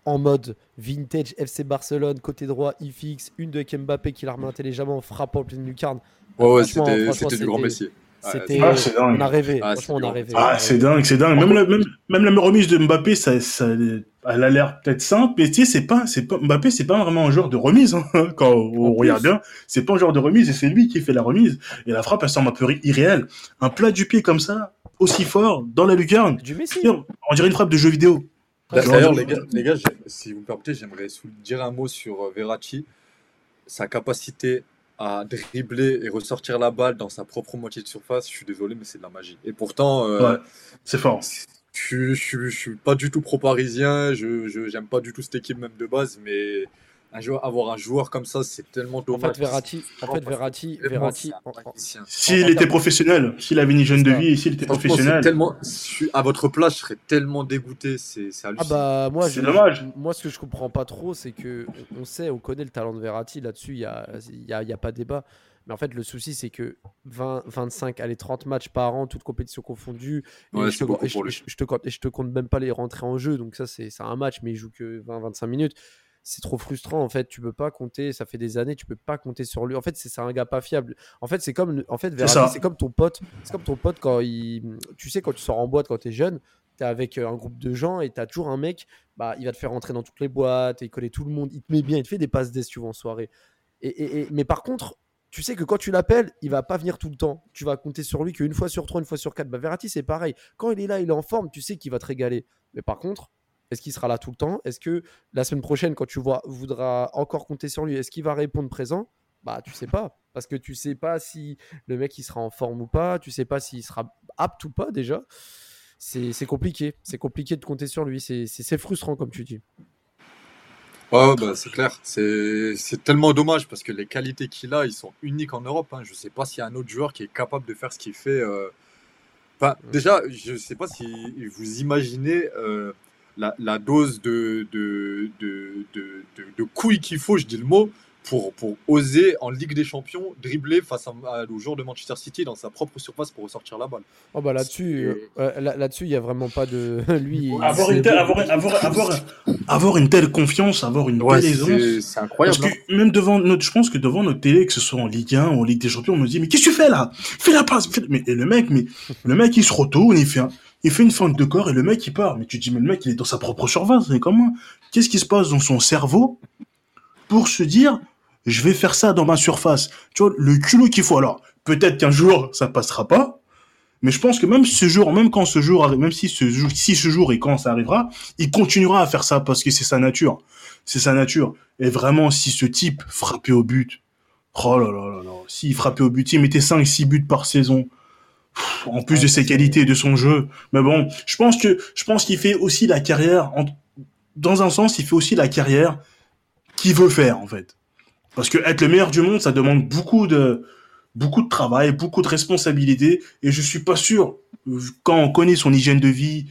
en mode vintage FC Barcelone, côté droit, il fixe une de Mbappé qui la remet intelligemment en frappant en pleine lucarne. Ouais, ouais, c'était c'était du grand c'était- Messi. C'était, Ah, c'est dingue. on a rêvé. Ah, Franchement, on c'est a rêvé. Ah, c'est dingue, c'est dingue. Même la, même, même la remise de Mbappé, ça, ça, elle a l'air peut-être simple, mais tu sais, c'est pas, c'est pas, Mbappé, c'est pas vraiment un joueur de remise, hein, quand on regarde bien. C'est pas un joueur de remise et c'est lui qui fait la remise. Et la frappe, elle semble un peu irréelle. Un plat du pied comme ça, aussi fort, dans la lucarne. Du Messi. On dirait une frappe de jeu vidéo. D'ailleurs, les gars, les gars j'ai- si vous me permettez, j'aimerais dire un mot sur euh, Verratti. Sa capacité à dribbler et ressortir la balle dans sa propre moitié de surface, je suis désolé, mais c'est de la magie. Et pourtant, euh, Ouais. C'est fort. je, je, je suis pas du tout pro-parisien, je je- j'aime pas du tout cette équipe même de base, mais un joueur, avoir un joueur comme ça, c'est tellement En dommage. fait, Verratti, en fait, Verratti, Verratti, en- en-. S'il en était professionnel, s'il avait une hygiène de vie et s'il était professionnel. tellement, à votre place, je serais tellement dégoûté, c'est c'est Ah hallucinant. bah moi, C'est je- dommage. moi ce que je comprends pas trop, c'est que on sait, on connaît le talent de Verratti là-dessus, il y a, il y a, il y a pas débat. Mais en fait, le souci, c'est que 20, 25, allez, 30 matchs par an, toutes compétitions confondues. Et, Ouais, je, te, et je- je- te compte, et je te compte même pas les rentrées en jeu. Donc ça, c'est c'est un match, mais il joue que 20-25 minutes. C'est trop frustrant en fait. Tu peux pas compter. Ça fait des années. Tu peux pas compter sur lui. En fait, c'est un gars pas fiable. En fait, c'est comme en fait c'est comme ton pote. C'est comme ton pote quand il. Tu sais quand tu sors en boîte quand tu es jeune. Tu es avec euh, un groupe de gens et tu as toujours un mec. Bah, il va te faire rentrer dans toutes les boîtes. Et il connaît tout le monde. Il te met bien. Il te fait des passes d'ess tu vois, en soirée. Et, et- et- mais par contre, tu sais que quand tu l'appelles, il va pas venir tout le temps. Tu vas compter sur lui qu'une fois sur trois, une fois sur quatre. Bah, Verratti, c'est pareil. Quand il est là, il est en forme, tu sais qu'il va te régaler. Mais par contre, est-ce qu'il sera là tout le temps? Est-ce que la semaine prochaine, quand tu vois, voudras encore compter sur lui, est-ce qu'il va répondre présent? Bah, tu sais pas. Parce que tu sais pas si le mec il sera en forme ou pas. Tu sais pas s'il sera apte ou pas déjà. C'est compliqué. C'est compliqué de compter sur lui. C'est- frustrant, comme tu dis. Ouais, bah, c'est clair. C'est tellement dommage parce que les qualités qu'il a, ils sont uniques en Europe. Hein. Je sais pas s'il y a un autre joueur qui est capable de faire ce qu'il fait. euh. Enfin, déjà, je sais pas si vous imaginez euh, la, la dose de, de, de, de, de, couilles qu'il faut, je dis le mot, pour, pour oser en Ligue des Champions dribbler face à, à- au joueur de Manchester City dans sa propre surface pour ressortir la balle. Oh bah là-dessus, euh, là- là-dessus, il y a vraiment pas de. Lui, Avoir une, telle, avoir, avoir, avoir, avoir une telle confiance, avoir une Ouais, telle aisance. c'est c'est incroyable. Parce hein. que même devant notre, je pense que devant notre télé, que ce soit en Ligue 1 ou en Ligue des Champions, on nous dit, mais qu'est-ce que tu fais là? Fais la passe, fais- mais, et le mec, mais, le mec, il se retourne, il fait un- il fait une feinte de corps et le mec, il part. Mais tu te dis, mais le mec, il est dans sa propre surface, mais comment? Qu'est-ce qui se passe dans son cerveau pour se dire, je vais faire ça dans ma surface? Tu vois, le culot qu'il faut. Alors, peut-être qu'un jour, ça passera pas. Mais je pense que même ce jour, même quand ce jour arrive, même si ce jour, si ce jour et quand ça arrivera, il continuera à faire ça parce que c'est sa nature. C'est sa nature. Et vraiment, si ce type frappait au but, oh là là là là, s'il frappait au but, il mettait 5-6 buts par saison, pff, en plus Ouais, de ses qualités, de son jeu. Mais bon, je pense que, je pense qu'il fait aussi la carrière, en- dans un sens, il fait aussi la carrière qu'il veut faire, en fait. Parce que être le meilleur du monde, ça demande beaucoup de, beaucoup de travail, beaucoup de responsabilités, et je suis pas sûr, quand on connaît son hygiène de vie,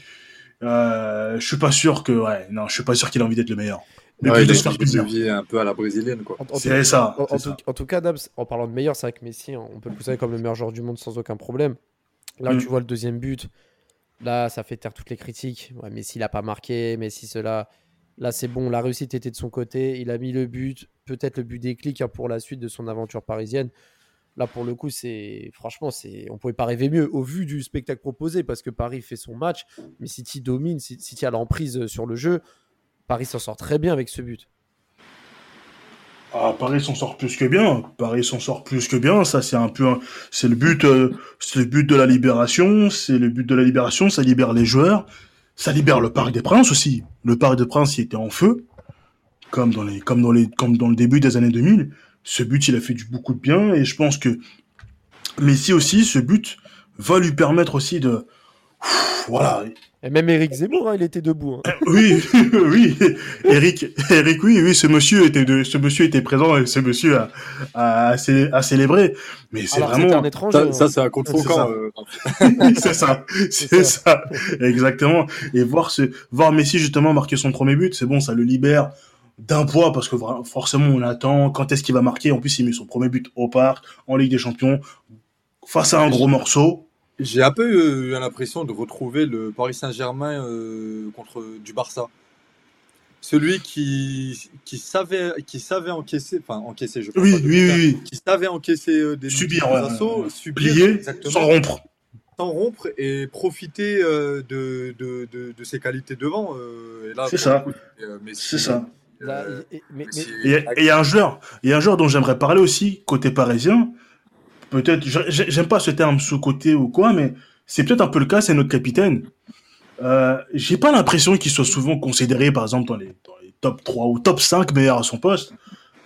euh, je suis pas sûr que, ouais, non, je suis pas sûr qu'il a envie d'être le meilleur. Mais Ouais, plus il de a une vie de plaisir. vie un peu à la brésilienne, quoi. C'est ça. tout, en- en c'est ça. tout- en tout cas, Nabs, en parlant de meilleur, c'est vrai que Messi, on peut le considérer comme le meilleur joueur du monde sans aucun problème. Là, Mm. tu vois le deuxième but. Là, ça fait taire toutes les critiques. Ouais, Messi l'a pas marqué, Messi cela. Là, c'est bon, la réussite était de son côté. Il a mis le but, peut-être le but déclic hein, pour la suite de son aventure parisienne. Là, pour le coup, c'est franchement, c'est on pouvait pas rêver mieux au vu du spectacle proposé parce que Paris fait son match, mais City domine, Ci- City a l'emprise sur le jeu. Paris s'en sort très bien avec ce but. Ah, Paris s'en sort plus que bien. Paris s'en sort plus que bien. Ça, c'est un peu, c'est le but, euh, c'est le but de la libération. C'est le but de la libération. Ça libère les joueurs. Ça libère le Parc des Princes aussi. Le Parc des Princes, il était en feu, comme dans les, comme dans les, comme dans le début des années 2000. Ce but, il a fait du beaucoup de bien et je pense que Messi aussi, ce but va lui permettre aussi de, voilà, Et même Eric Zemmour, hein, il était debout. hein. oui, oui, Eric, Eric, oui, oui, ce monsieur était de, ce monsieur était présent et ce monsieur a, a, a cé- a célébré. Mais c'est c'était un vraiment, étranger. Ça, hein. ça, c'est un contre C'est ça. euh, Oui, c'est ça, c'est ça, exactement. Et voir ce, voir Messi justement marquer son premier but, c'est bon, ça le libère d'un poids parce que forcément on attend quand est-ce qu'il va marquer. En plus, il met son premier but au parc, en Ligue des Champions, face à un gros morceau. J'ai un peu euh, eu l'impression de retrouver le Paris Saint-Germain euh, contre du Barça. Celui qui, qui, savait, qui savait encaisser, enfin encaisser, je pense Oui, oui, oui, qui savait encaisser euh, des Subir, des assauts, subir plié, exactement, sans rompre. sans rompre et profiter euh, de, de, de, de ses qualités devant. euh, C'est ça. euh, C'est ça. Là, euh, et- et il y a un joueur, il y a un joueur dont j'aimerais parler aussi côté parisien. Peut-être, j'ai- j'aime pas ce terme sous-côté ou quoi, mais c'est peut-être un peu le cas. C'est notre capitaine. Euh, J'ai pas l'impression qu'il soit souvent considéré, par exemple, dans les, dans les top 3 ou top 5 meilleurs à son poste,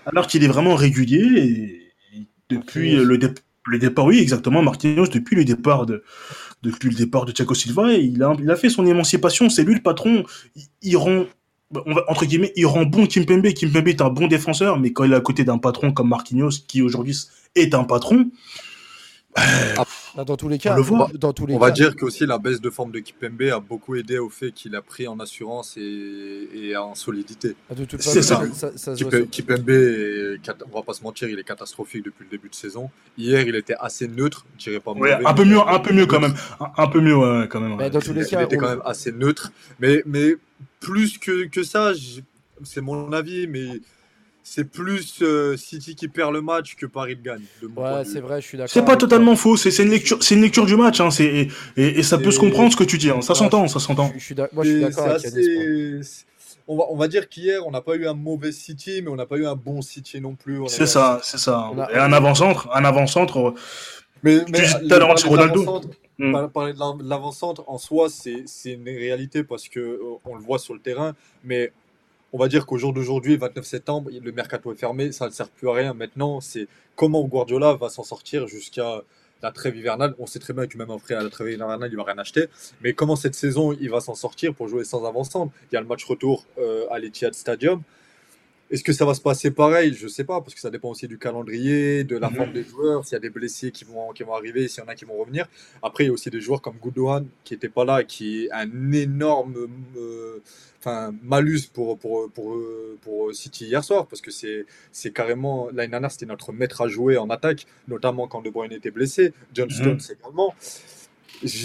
alors qu'il est vraiment régulier. Et, et depuis le, dé- le départ, oui, exactement, Marquinhos, depuis le départ de depuis le départ de Thiago Silva, il a, il a fait son émancipation. C'est lui le patron. Il, il rend va, entre guillemets, il rend bon Kimpembe. Kimpembe est un bon défenseur, mais quand il est à côté d'un patron comme Marquinhos, qui aujourd'hui est un patron, Là, dans tous les cas, le voit. dans tous les On cas, va dire que aussi la baisse de forme de Kipembe a beaucoup aidé au fait qu'il a pris en assurance et, et en solidité. Ah, de toute C'est façon, ça. ça, ça sur- Kipembe, est on va pas se mentir, il est catastrophique depuis le début de saison. Hier, il était assez neutre, je dirais pas ouais, un peu mieux, un peu mieux quand même, un, un peu mieux ouais, quand même. Mais ouais. dans tous les il cas, était on- quand même assez neutre. Mais, mais plus que, que ça, c'est mon avis, mais c'est plus euh, City qui perd le match que Paris le gagne. Ouais, c'est vrai, je suis d'accord. C'est pas totalement faux. C'est c'est une lecture, c'est une lecture du match. Hein, c'est et, et, et ça peut se comprendre ce que tu dis. Hein. Ça s'entend, ça s'entend. Je, je suis d'ac- moi, je suis Et d'accord assez- On va, on va dire qu'hier, on n'a pas eu un mauvais City, mais on n'a pas eu un bon City non plus. C'est ça, c'est ça. A- Et un avant-centre, un avant-centre. Mais, Tu mais le- Ronaldo. Hmm. par- Parler de l'av- de l'avant-centre, en soi, c'est c'est une réalité parce que euh, on le voit sur le terrain. Mais on va dire qu'au jour d'aujourd'hui, 29 septembre, le mercato est fermé, ça ne sert plus à rien. Maintenant, c'est comment Guardiola va s'en sortir jusqu'à la trêve hivernale. On sait très bien que même après la trêve hivernale, il va rien acheter. Mais comment cette saison, il va s'en sortir pour jouer sans avant-centre? Il y a le match retour euh, à l'Etihad Stadium. Est-ce que ça va se passer pareil? Je sais pas, parce que ça dépend aussi du calendrier, de la Mhm. forme des joueurs, s'il y a des blessés qui vont, qui vont arriver, s'il y en a qui vont revenir. Après, il y a aussi des joueurs comme Gundogan qui n'était pas là, qui est un énorme euh, malus pour, pour, pour, pour City hier soir, parce que c'est c'est carrément, l'année dernière, c'était notre maître à jouer en attaque, notamment quand De Bruyne était blessé, John Mhm. Stones également.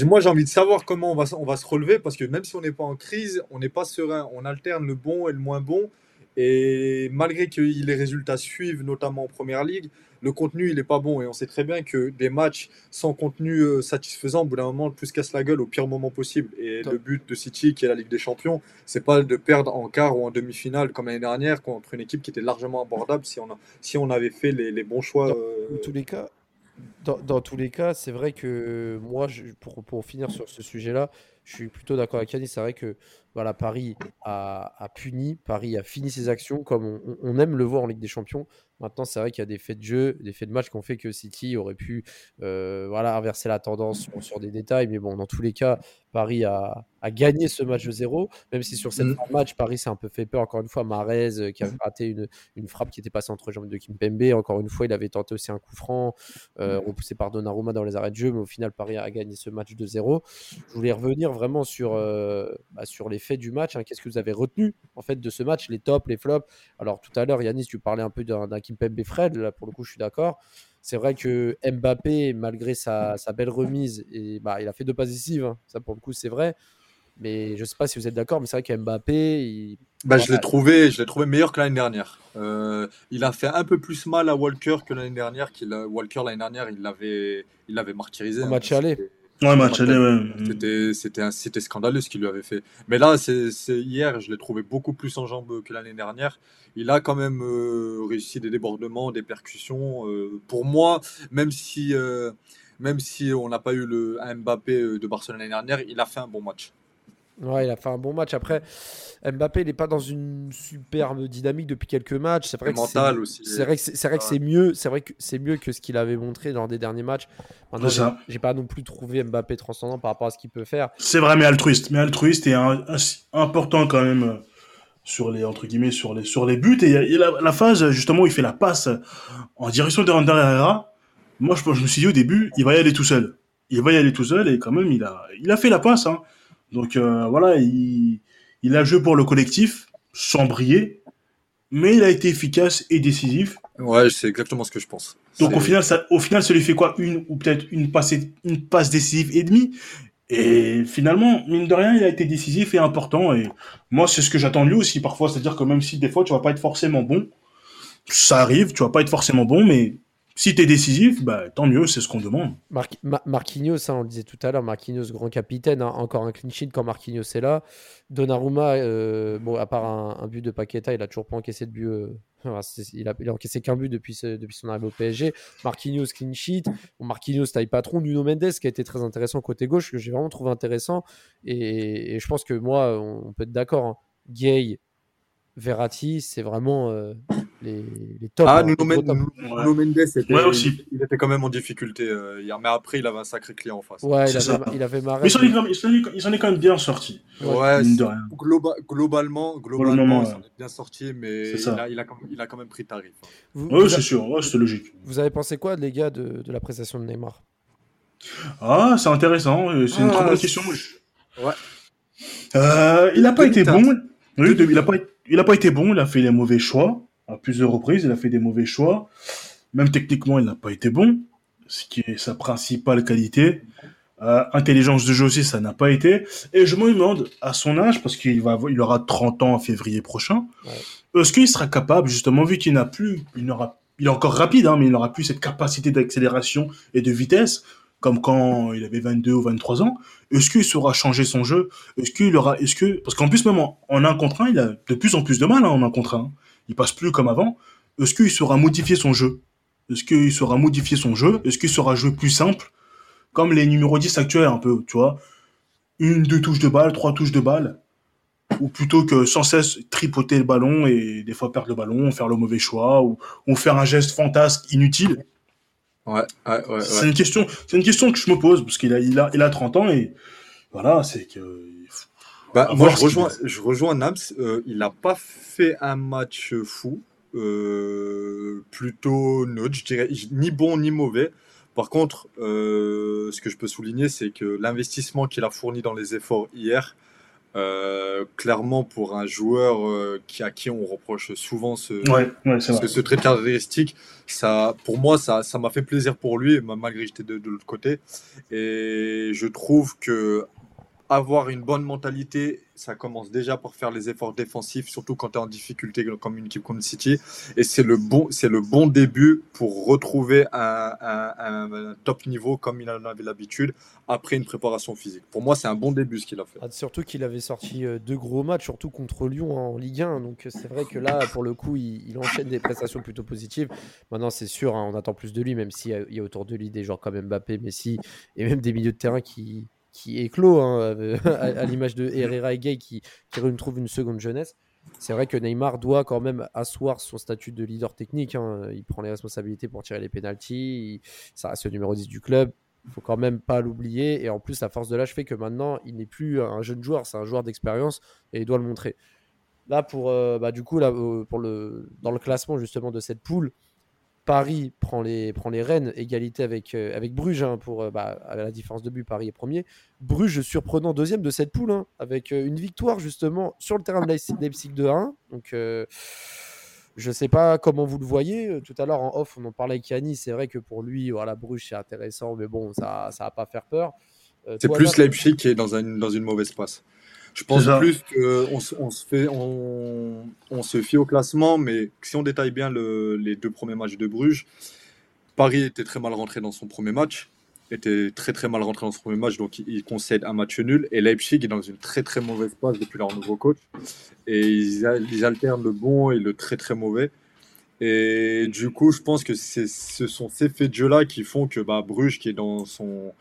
Moi, j'ai envie de savoir comment on va, on va se relever parce que même si on n'est pas en crise, on n'est pas serein. On alterne le bon et le moins bon. Et malgré que les résultats suivent, notamment en première ligue, le contenu, il n'est pas bon. Et on sait très bien que des matchs sans contenu euh, satisfaisant, au bout d'un moment, tout se casse la gueule au pire moment possible. Et Top. le but de City, qui est la Ligue des Champions, c'est pas de perdre en quart ou en demi-finale comme l'année dernière contre une équipe qui était largement abordable si on, a- si on avait fait les, les bons choix. euh, Dans tous les cas, dans, dans tous les cas, c'est vrai que moi, je- pour, pour finir sur ce sujet-là, je suis plutôt d'accord avec Yannis. C'est vrai que voilà, Paris a, a puni, Paris a fini ses actions comme on, aime le voir en Ligue des Champions. Maintenant, c'est vrai qu'il y a des faits de jeu, des faits de match qui ont fait que City aurait pu euh, voilà, inverser la tendance sur, sur des détails. Mais bon, dans tous les cas, Paris a, a gagné ce match de 0, même si sur cette Mm. match, Paris s'est un peu fait peur. Encore une fois, Marez euh, qui a raté une, une frappe qui était passée entre les jambes de Kimpembe. Encore une fois, il avait tenté aussi un coup franc euh, repoussé par Donnarumma dans les arrêts de jeu, mais au final, Paris a gagné ce match de 0. Je voulais revenir vraiment sur, euh, bah, sur les faits du match. hein. Qu'est-ce que vous avez retenu en fait de ce match, les tops, les flops? Alors tout à l'heure, Yanis, tu parlais un peu d'un Kimpembe Fred. Là, pour le coup, je suis d'accord. C'est vrai que Mbappé, malgré sa, sa belle remise, et, bah, il a fait deux passes décisives. hein. Ça, pour le coup, c'est vrai. Mais je sais pas si vous êtes d'accord, mais c'est vrai qu'Mbappé, il... Bah, je l'ai trouvé, je l'ai trouvé meilleur que l'année dernière. Euh, il a fait un peu plus mal à Walker que l'année dernière. A- Walker l'année dernière, il l'avait, il l'avait martyrisé. Au hein. match aller. C'était- Ouais, match aller, ouais. C'était, scandaleux ce qu'il lui avait fait. Mais là, c'est, hier, je l'ai trouvé beaucoup plus en jambes que l'année dernière. Il a quand même euh, réussi des débordements, des percussions. Euh, pour moi, même si, euh, même si on n'a pas eu le Mbappé de Barcelone l'année dernière, il a fait un bon match. Ouais, il a fait un bon match. Après, Mbappé, il n'est pas dans une superbe dynamique depuis quelques matchs. C'est vrai que c'est- mental aussi. C'est vrai que c'est c'est vrai que c'est mieux. C'est vrai que c'est mieux que ce qu'il avait montré lors des derniers matchs. Maintenant, j'ai- j'ai pas non plus trouvé Mbappé transcendant par rapport à ce qu'il peut faire. C'est vrai, mais altruiste. Mais altruiste et un- important quand même euh, sur les, entre guillemets, sur les, sur les buts. Et la, la phase, justement, où il fait la passe en direction de Ander Herrera. Moi, je, je me suis dit au début, il va y aller tout seul. Il va y aller tout seul et quand même, il a, il a fait la passe. Hein. Donc euh, voilà, il, il a joué pour le collectif, sans briller. Mais il a été efficace et décisif. Ouais, c'est exactement ce que je pense. Donc au final, ça, au final, ça lui fait quoi? Une ou peut-être une passe, une passe décisive et demie? Et finalement, mine de rien, il a été décisif et important. Et moi, c'est ce que j'attends de lui aussi parfois. C'est-à-dire que même si des fois, tu vas pas être forcément bon, ça arrive, tu vas pas être forcément bon, mais si tu es décisif, bah, tant mieux, c'est ce qu'on demande. Mar- Ma- Marquinhos, hein, on le disait tout à l'heure, Marquinhos, grand capitaine, hein, encore un clean sheet quand Marquinhos est là. Donnarumma, euh, bon, à part un, but de Paqueta, il a toujours pas encaissé de but. euh, il, a, encaissé qu'un but depuis, depuis son arrivée au PSG. Marquinhos, clean sheet. Marquinhos, taille patron. Nuno Mendes, qui a été très intéressant côté gauche, que j'ai vraiment trouvé intéressant. Et, je pense que moi, on, on peut être d'accord. hein. Gay, Verratti, c'est vraiment euh, les, les tops. Ah, hein, Nuno, Mendes, était- Ouais, aussi. il était quand même en difficulté euh, hier. Mais après, il avait un sacré client en face. Ouais, il avait, il avait Mahrez, Mais il s'en est quand même- est- quand bien sorti. Ouais, globa- globalement, globalement, il s'en est bien sorti, mais il a, il, a, quand même- il a quand même pris tarif. hein. Vous- Ouais, c'est sûr, ouais, c'est logique. Vous avez pensé quoi, les gars, de, de la prestation de Neymar? Ah, c'est intéressant, euh, c'est une Ah, très bonne question. Ouais. Euh, il n'a pas été bon. Oui, il a pas, il a pas été bon. Il a fait les mauvais choix à plusieurs reprises. Il a fait des mauvais choix. Même techniquement, il n'a pas été bon, ce qui est sa principale qualité. Euh, intelligence de jeu aussi, ça n'a pas été. Et je me demande, à son âge, parce qu'il va, il aura 30 ans en février prochain, est-ce qu'il sera capable, justement, vu qu'il n'a plus, il n'aura, il est encore rapide, hein, mais il n'aura plus cette capacité d'accélération et de vitesse, comme quand il avait 22 ou 23 ans, est-ce qu'il saura changer son jeu? Est-ce qu'il aura, est-ce que, parce qu'en plus même en, en un contre un, il a de plus en plus de mal hein, en un contre un. Il passe plus comme avant. Est-ce qu'il saura modifier son jeu? Est-ce qu'il saura modifier son jeu? Est-ce qu'il saura jouer plus simple, comme les numéros 10 actuels un peu, tu vois Une, deux touches de balle, trois touches de balle, ou plutôt que sans cesse tripoter le ballon et des fois perdre le ballon, faire le mauvais choix, ou, ou faire un geste fantasque inutile. Ouais, ouais, ouais. C'est ouais. une question, c'est une question que je me pose parce qu'il a, il a, il a 30 ans et voilà, c'est que Bah, moi, je rejoins, je rejoins Nams. Euh, il n'a pas fait un match fou. Euh, plutôt neutre, je dirais, ni bon ni mauvais. Par contre, euh, ce que je peux souligner, c'est que l'investissement qu'il a fourni dans les efforts hier, clairement pour un joueur qui, à qui on reproche souvent ce, ce, trait de caractéristique, ça, pour moi, ça, ça m'a fait plaisir pour lui, malgré que j'étais de, de l'autre côté. Et je trouve que avoir une bonne mentalité, ça commence déjà par faire les efforts défensifs, surtout quand tu es en difficulté comme une équipe comme City. Et c'est le bon, c'est le bon début pour retrouver un, top niveau comme il en avait l'habitude après une préparation physique. Pour moi, c'est un bon début ce qu'il a fait. Ah, surtout qu'il avait sorti euh, deux gros matchs, surtout contre Lyon en Ligue 1. Donc c'est vrai que là, pour le coup, il, enchaîne des prestations plutôt positives. Maintenant, c'est sûr, hein, on attend plus de lui, même s'il y, a autour de lui des joueurs comme Mbappé, Messi et même des milieux de terrain qui qui éclot hein, euh, à, l'image de Herrera et Gay qui, qui retrouve une seconde jeunesse. C'est vrai que Neymar doit quand même asseoir son statut de leader technique. Hein. Il prend les responsabilités pour tirer les pénalties. Ça reste le numéro 10 du club. Il faut quand même pas l'oublier. Et en plus, la force de l'âge fait que maintenant, il n'est plus un jeune joueur, c'est un joueur d'expérience et il doit le montrer. Là, pour, euh, bah, du coup, là, euh, pour le, dans le classement justement de cette poule, Paris prend les, prend les rênes, égalité avec, euh, avec Bruges, hein, pour, euh, bah, à la différence de but, Paris est premier. Bruges surprenant deuxième de cette poule, hein, avec euh, une victoire justement sur le terrain de Leipzig de 1. Donc je ne sais pas comment vous le voyez. Tout à l'heure en off, on en parlait avec Yannis. C'est vrai que pour lui, voilà, Bruges c'est intéressant, mais bon, ça ne va pas faire peur. c'est plus Leipzig qui est dans, dans une mauvaise passe. Je pense plus qu'on on se, fait, on, on, se fie au classement, mais si on détaille bien le, les deux premiers matchs de Bruges, Paris était très mal rentré dans son premier match, était très très mal rentré dans son premier match, donc il, concède un match nul. Et Leipzig est dans une très très mauvaise passe depuis leur nouveau coach. Et ils, ils alternent le bon et le très très mauvais. Et du coup, je pense que ce sont ces faits de jeu-là qui font que bah, Bruges, qui est dans son,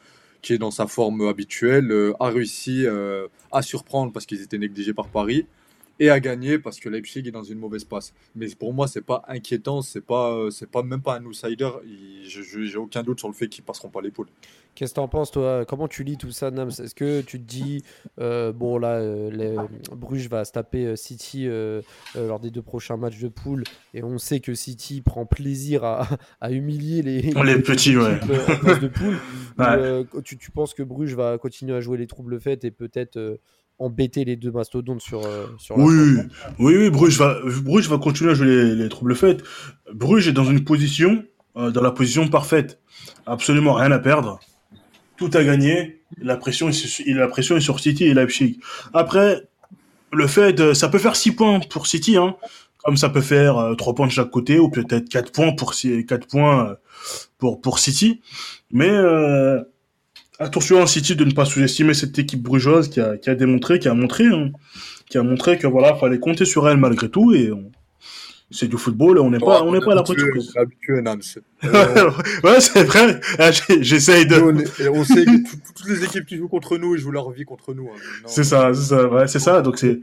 qui est dans sa forme habituelle, euh, a réussi euh, à surprendre parce qu'ils étaient négligés par Paris et à gagner parce que Leipzig est dans une mauvaise passe. Mais pour moi, c'est pas inquiétant, c'est pas, euh, c'est pas même pas un outsider. J'ai aucun doute sur le fait qu'ils passeront pas l'épaule. Qu'est-ce que tu en penses, toi? Comment tu lis tout ça, Nams? Est-ce que tu te dis, bon, là, les, Bruges va se taper City lors des deux prochains matchs de poule, et on sait que City prend plaisir à, à humilier les, les, petits ouais. de poule. tu, tu, penses que Bruges va continuer à jouer les troubles faites et peut-être embêter les deux mastodontes sur, sur oui, oui, oui, Bruges va, Bruges va continuer à jouer les, les troubles faites. Bruges est dans une position, dans la position parfaite. Absolument rien à perdre tout a gagné. La pression, est, la pression sur City et Leipzig. Après, le fait de, ça peut faire 6 points pour City, hein, comme ça peut faire 3 euh, points de chaque côté, ou peut-être 4 points pour, 4 points euh, pour, pour City. Mais euh, attention à City de ne pas sous-estimer cette équipe brugeoise qui a, qui a démontré, qui a montré, hein, qui a montré que voilà, fallait compter sur elle malgré tout, et c'est du football, on n'est pas, on n'est pas à la surprise. habitué, ouais, c'est vrai. Ah, j'essaye de. On, sait que toutes les équipes qui jouent contre nous, ils jouent leur vie contre nous. Hein. C'est ça, c'est ça, ouais, c'est ça. Donc c'est,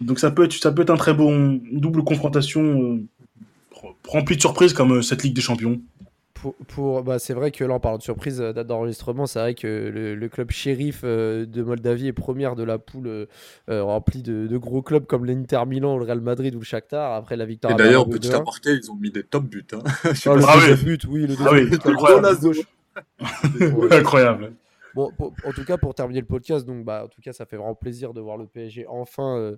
donc ça peut être, ça peut être un très bon double confrontation euh, remplie de surprises comme euh, cette Ligue des Champions pour, bah, c'est vrai que là, on parle de surprise euh, d'enregistrement. C'est vrai que le, club shérif euh, de Moldavie est première de la poule euh, remplie de, gros clubs comme l'Inter Milan, le Real Madrid ou le Shakhtar. Après la victoire. Et d'ailleurs, petit aparté, ils ont mis des top buts. Hein. Ah, le ah, but, oui, le ah, oui, incroyable. incroyable. Bon, en tout cas, pour terminer le podcast, donc, bah, en tout cas, ça fait vraiment plaisir de voir le PSG enfin euh,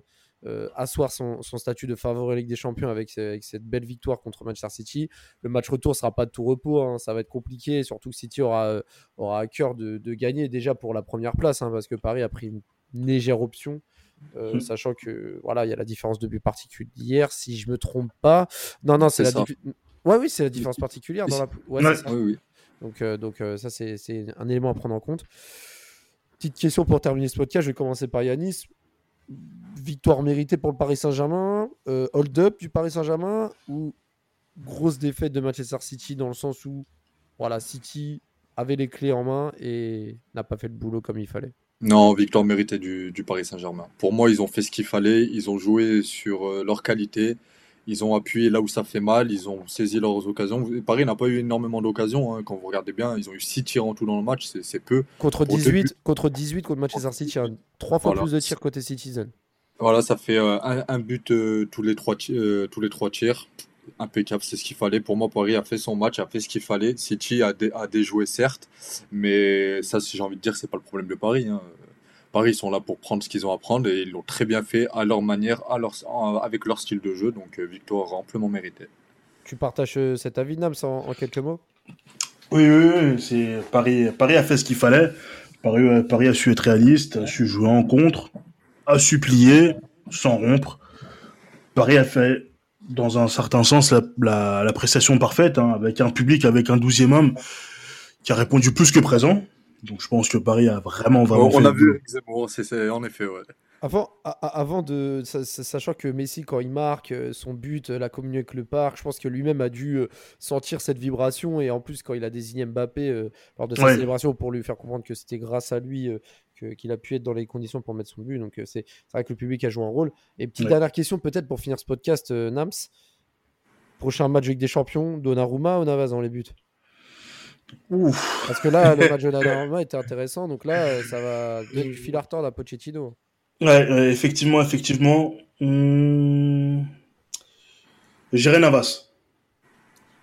asseoir son, statut de favori Ligue des Champions avec, cette belle victoire contre Manchester City. Le match retour sera pas de tout repos, hein, ça va être compliqué, surtout que City aura, euh, aura à cœur de, gagner déjà pour la première place, hein, parce que Paris a pris une légère option. Euh, mmh. sachant que voilà il y a la différence de but particulière si je me trompe pas non non c'est la ouais oui c'est la différence particulière dans la ouais, Ça. Oui, oui. donc donc ça c'est un élément à prendre en compte petite question pour terminer ce podcast je vais commencer par Yanis victoire méritée pour le Paris Saint-Germain, euh, hold-up du Paris Saint-Germain ou grosse défaite de Manchester City dans le sens où voilà, City avait les clés en main et n'a pas fait le boulot comme il fallait. Non, victoire méritée du, Paris Saint-Germain. Pour moi, ils ont fait ce qu'il fallait, ils ont joué sur euh, leur qualité ils ont appuyé là où ça fait mal, ils ont saisi leurs occasions. Paris n'a pas eu énormément d'occasions. hein. Quand vous regardez bien, ils ont eu 6 tirs en tout dans le match, c'est peu. Contre Au 18, début. contre 18 contre Manchester City, hein. trois fois Voilà. plus de tirs côté Citizen. Voilà, ça fait euh, un, un but euh, tous, les trois ti- euh, tous les trois tirs. Impeccable, c'est ce qu'il fallait. Pour moi, Paris a fait son match, a fait ce qu'il fallait. City a, dé- a déjoué, certes, mais ça, si j'ai envie de dire, c'est pas le problème de Paris. hein. Paris, ils sont là pour prendre ce qu'ils ont à prendre et ils l'ont très bien fait à leur manière, à leur, en- avec leur style de jeu. Donc, euh, victoire amplement méritée. Tu partages euh, cet avis, Nams, en, en quelques mots? Oui, oui, oui, c'est Paris, Paris a fait ce qu'il fallait. Paris, euh, Paris a su être réaliste, a su jouer en contre, a su plier sans rompre. Paris a fait, dans un certain sens, la, la, la prestation parfaite, hein, avec un public, avec un douzième homme qui a répondu plus que présent. Donc je pense que Paris a vraiment, vraiment on fait a vu c'est en effet, ouais. Avant, avant de. sa- sa- Sachant que Messi, quand il marque euh, son but, euh, la communion avec le parc, je pense que lui-même a dû euh, sentir cette vibration. Et en plus, quand il a désigné Mbappé euh, lors de sa Ouais. célébration pour lui faire comprendre que c'était grâce à lui euh, que- qu'il a pu être dans les conditions pour mettre son but. Donc, c'est c'est vrai que le public a joué un rôle. Et petite Ouais. dernière question, peut-être pour finir ce podcast, euh, Nams. Prochain match avec des champions, Donnarumma ou Navas dans les buts? Ouf. Parce que là, le match de Donnarumma était intéressant. Donc là, euh, ça va donner du fil à retordre à Pochettino. Ouais, ouais, effectivement, effectivement. Hum... J'irai Navas.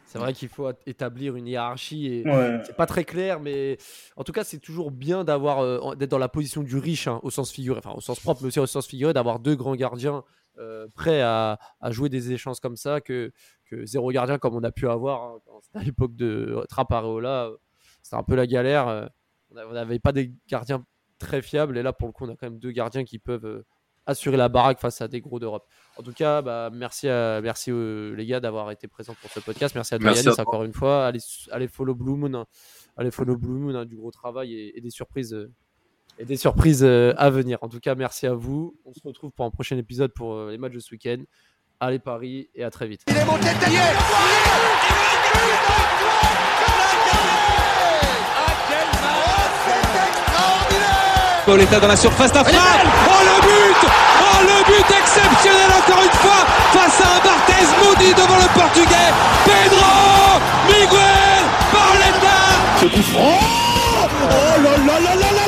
C'est vrai qu'il faut établir une hiérarchie et Ouais. c'est pas très clair, mais en tout cas, c'est toujours bien d'avoir euh, d'être dans la position du riche hein, au sens figuré, enfin au sens propre, mais aussi au sens figuré, d'avoir deux grands gardiens euh, prêts à, à jouer des échanges comme ça que, que zéro gardien comme on a pu avoir hein, à l'époque de Trapareola. euh, C'était un peu la galère. euh, on n'avait pas des gardiens très fiables et là, pour le coup, on a quand même deux gardiens qui peuvent assurer la baraque face à des gros d'Europe. En tout cas, bah, merci, à, merci euh, les gars d'avoir été présents pour ce podcast. Merci à Merci à toi. encore une fois. Allez, allez follow Blue Moon, hein. allez follow Blue Moon, hein, du gros travail et, et des surprises euh, et des surprises euh, à venir. En tout cas, merci à vous. On se retrouve pour un prochain épisode pour euh, les matchs de ce week-end. Allez Paris et à très vite. Il est monté de derrière Pauletta dans la surface d'affaire. Oh le but Oh le but exceptionnel encore une fois face à un Barthez maudit devant le portugais. Pedro Miguel Pauletta Ce coup franc Oh là là là là là